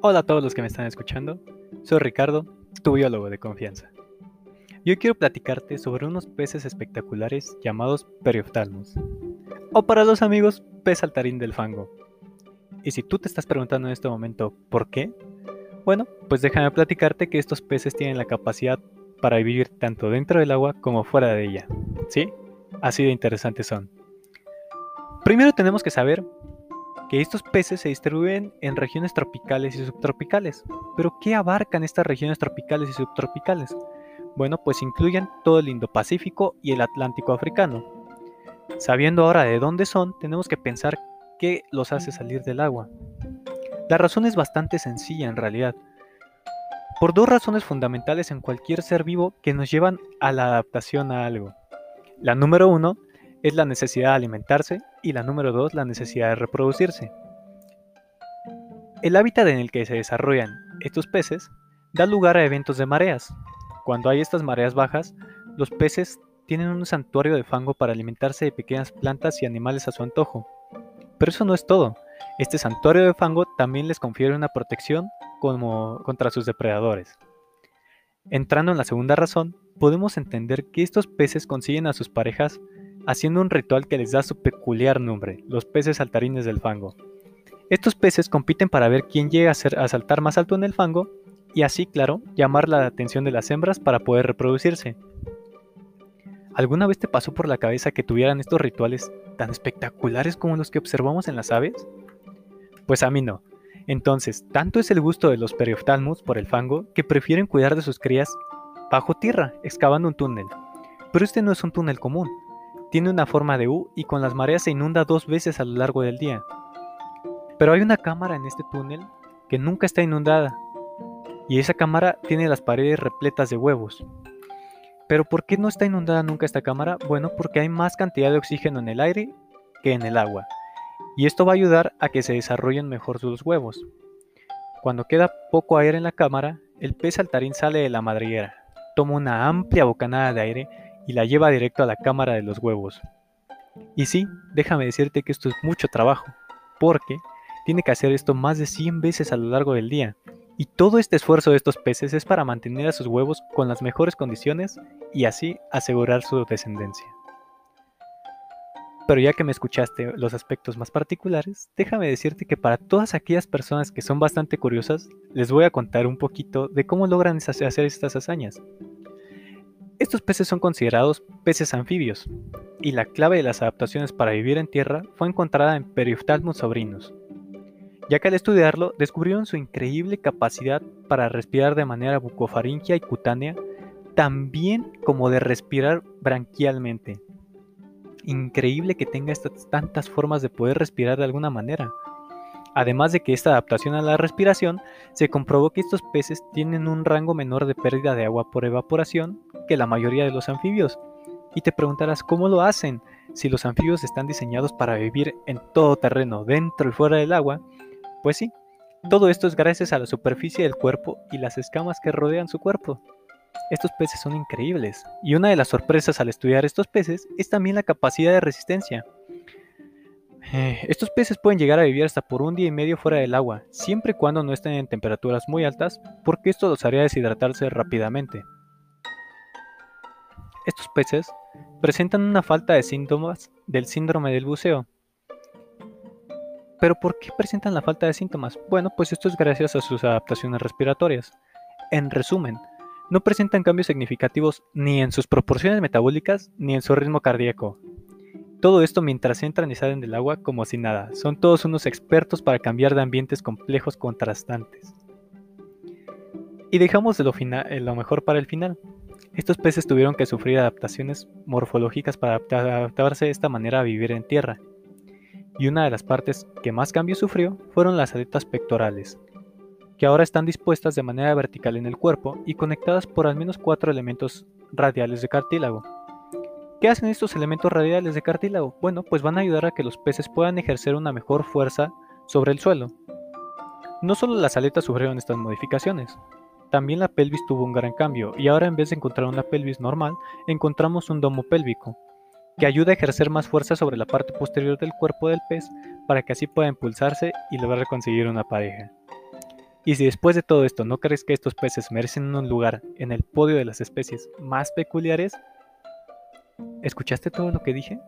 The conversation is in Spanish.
Hola a todos los que me están escuchando, soy Ricardo, tu biólogo de confianza. Y hoy quiero platicarte sobre unos peces espectaculares llamados perioftalmos, o para los amigos, pez saltarín del fango. Y si tú te estás preguntando en este momento por qué, bueno, pues déjame platicarte que estos peces tienen la capacidad para vivir tanto dentro del agua como fuera de ella. ¿Sí? Así de interesantes son. Primero tenemos que saber que estos peces se distribuyen en regiones tropicales y subtropicales. Pero ¿qué abarcan estas regiones tropicales y subtropicales? Bueno, pues incluyen todo el Indo-Pacífico y el Atlántico africano. Sabiendo ahora de dónde son, tenemos que pensar qué los hace salir del agua. La razón es bastante sencilla en realidad. Por dos razones fundamentales en cualquier ser vivo que nos llevan a la adaptación a algo. La número uno es la necesidad de alimentarse y la número dos, la necesidad de reproducirse. El hábitat en el que se desarrollan estos peces da lugar a eventos de mareas. Cuando hay estas mareas bajas, los peces tienen un santuario de fango para alimentarse de pequeñas plantas y animales a su antojo. Pero eso no es todo. Este santuario de fango también les confiere una protección contra sus depredadores. Entrando en la segunda razón, podemos entender que estos peces consiguen a sus parejas haciendo un ritual que les da su peculiar nombre, los peces saltarines del fango. Estos peces compiten para ver quién llega a, saltar más alto en el fango y así, claro, llamar la atención de las hembras para poder reproducirse. ¿Alguna vez te pasó por la cabeza que tuvieran estos rituales tan espectaculares como los que observamos en las aves? Pues a mí no. Entonces, tanto es el gusto de los perioftalmus por el fango que prefieren cuidar de sus crías bajo tierra, excavando un túnel. Pero este no es un túnel común, tiene una forma de U y con las mareas se inunda dos veces a lo largo del día. Pero hay una cámara en este túnel que nunca está inundada. Y esa cámara tiene las paredes repletas de huevos. Pero ¿por qué no está inundada nunca esta cámara? Bueno, porque hay más cantidad de oxígeno en el aire que en el agua. Y esto va a ayudar a que se desarrollen mejor sus huevos. Cuando queda poco aire en la cámara, el pez saltarín sale de la madriguera, toma una amplia bocanada de aire y la lleva directo a la cámara de los huevos. Y sí, déjame decirte que esto es mucho trabajo, porque tiene que hacer esto más de 100 veces a lo largo del día. Y todo este esfuerzo de estos peces es para mantener a sus huevos con las mejores condiciones y así asegurar su descendencia. Pero ya que me escuchaste los aspectos más particulares, déjame decirte que para todas aquellas personas que son bastante curiosas, les voy a contar un poquito de cómo logran hacer estas hazañas. Estos peces son considerados peces anfibios, y la clave de las adaptaciones para vivir en tierra fue encontrada en Periophthalmus sobrinus, ya que al estudiarlo descubrieron su increíble capacidad para respirar de manera bucofaringia y cutánea, también como de respirar branquialmente. Increíble que tenga estas tantas formas de poder respirar de alguna manera. Además de que esta adaptación a la respiración, se comprobó que estos peces tienen un rango menor de pérdida de agua por evaporación que la mayoría de los anfibios. Y te preguntarás cómo lo hacen si los anfibios están diseñados para vivir en todo terreno, dentro y fuera del agua. Pues sí, todo esto es gracias a la superficie del cuerpo y las escamas que rodean su cuerpo. Estos peces son increíbles, y una de las sorpresas al estudiar estos peces es también la capacidad de resistencia. Eh, estos peces pueden llegar a vivir hasta por un día y medio fuera del agua, siempre y cuando no estén en temperaturas muy altas, porque esto los haría deshidratarse rápidamente. Estos peces presentan una falta de síntomas del síndrome del buceo. ¿Pero por qué presentan la falta de síntomas? Bueno, pues esto es gracias a sus adaptaciones respiratorias. En resumen, no presentan cambios significativos ni en sus proporciones metabólicas ni en su ritmo cardíaco, todo esto mientras entran y salen del agua como si nada. Son todos unos expertos para cambiar de ambientes complejos contrastantes. Y dejamos lo, eh, lo mejor para el final. Estos peces tuvieron que sufrir adaptaciones morfológicas para adaptarse de esta manera a vivir en tierra. Y una de las partes que más cambio sufrió fueron las aletas pectorales, que ahora están dispuestas de manera vertical en el cuerpo y conectadas por al menos cuatro elementos radiales de cartílago. ¿Qué hacen estos elementos radiales de cartílago? Bueno, pues van a ayudar a que los peces puedan ejercer una mejor fuerza sobre el suelo. No solo las aletas sufrieron estas modificaciones, también la pelvis tuvo un gran cambio y ahora en vez de encontrar una pelvis normal, encontramos un domo pélvico, que ayuda a ejercer más fuerza sobre la parte posterior del cuerpo del pez para que así pueda impulsarse y lograr conseguir una pareja. Y si después de todo esto no crees que estos peces merecen un lugar en el podio de las especies más peculiares, ¿escuchaste todo lo que dije?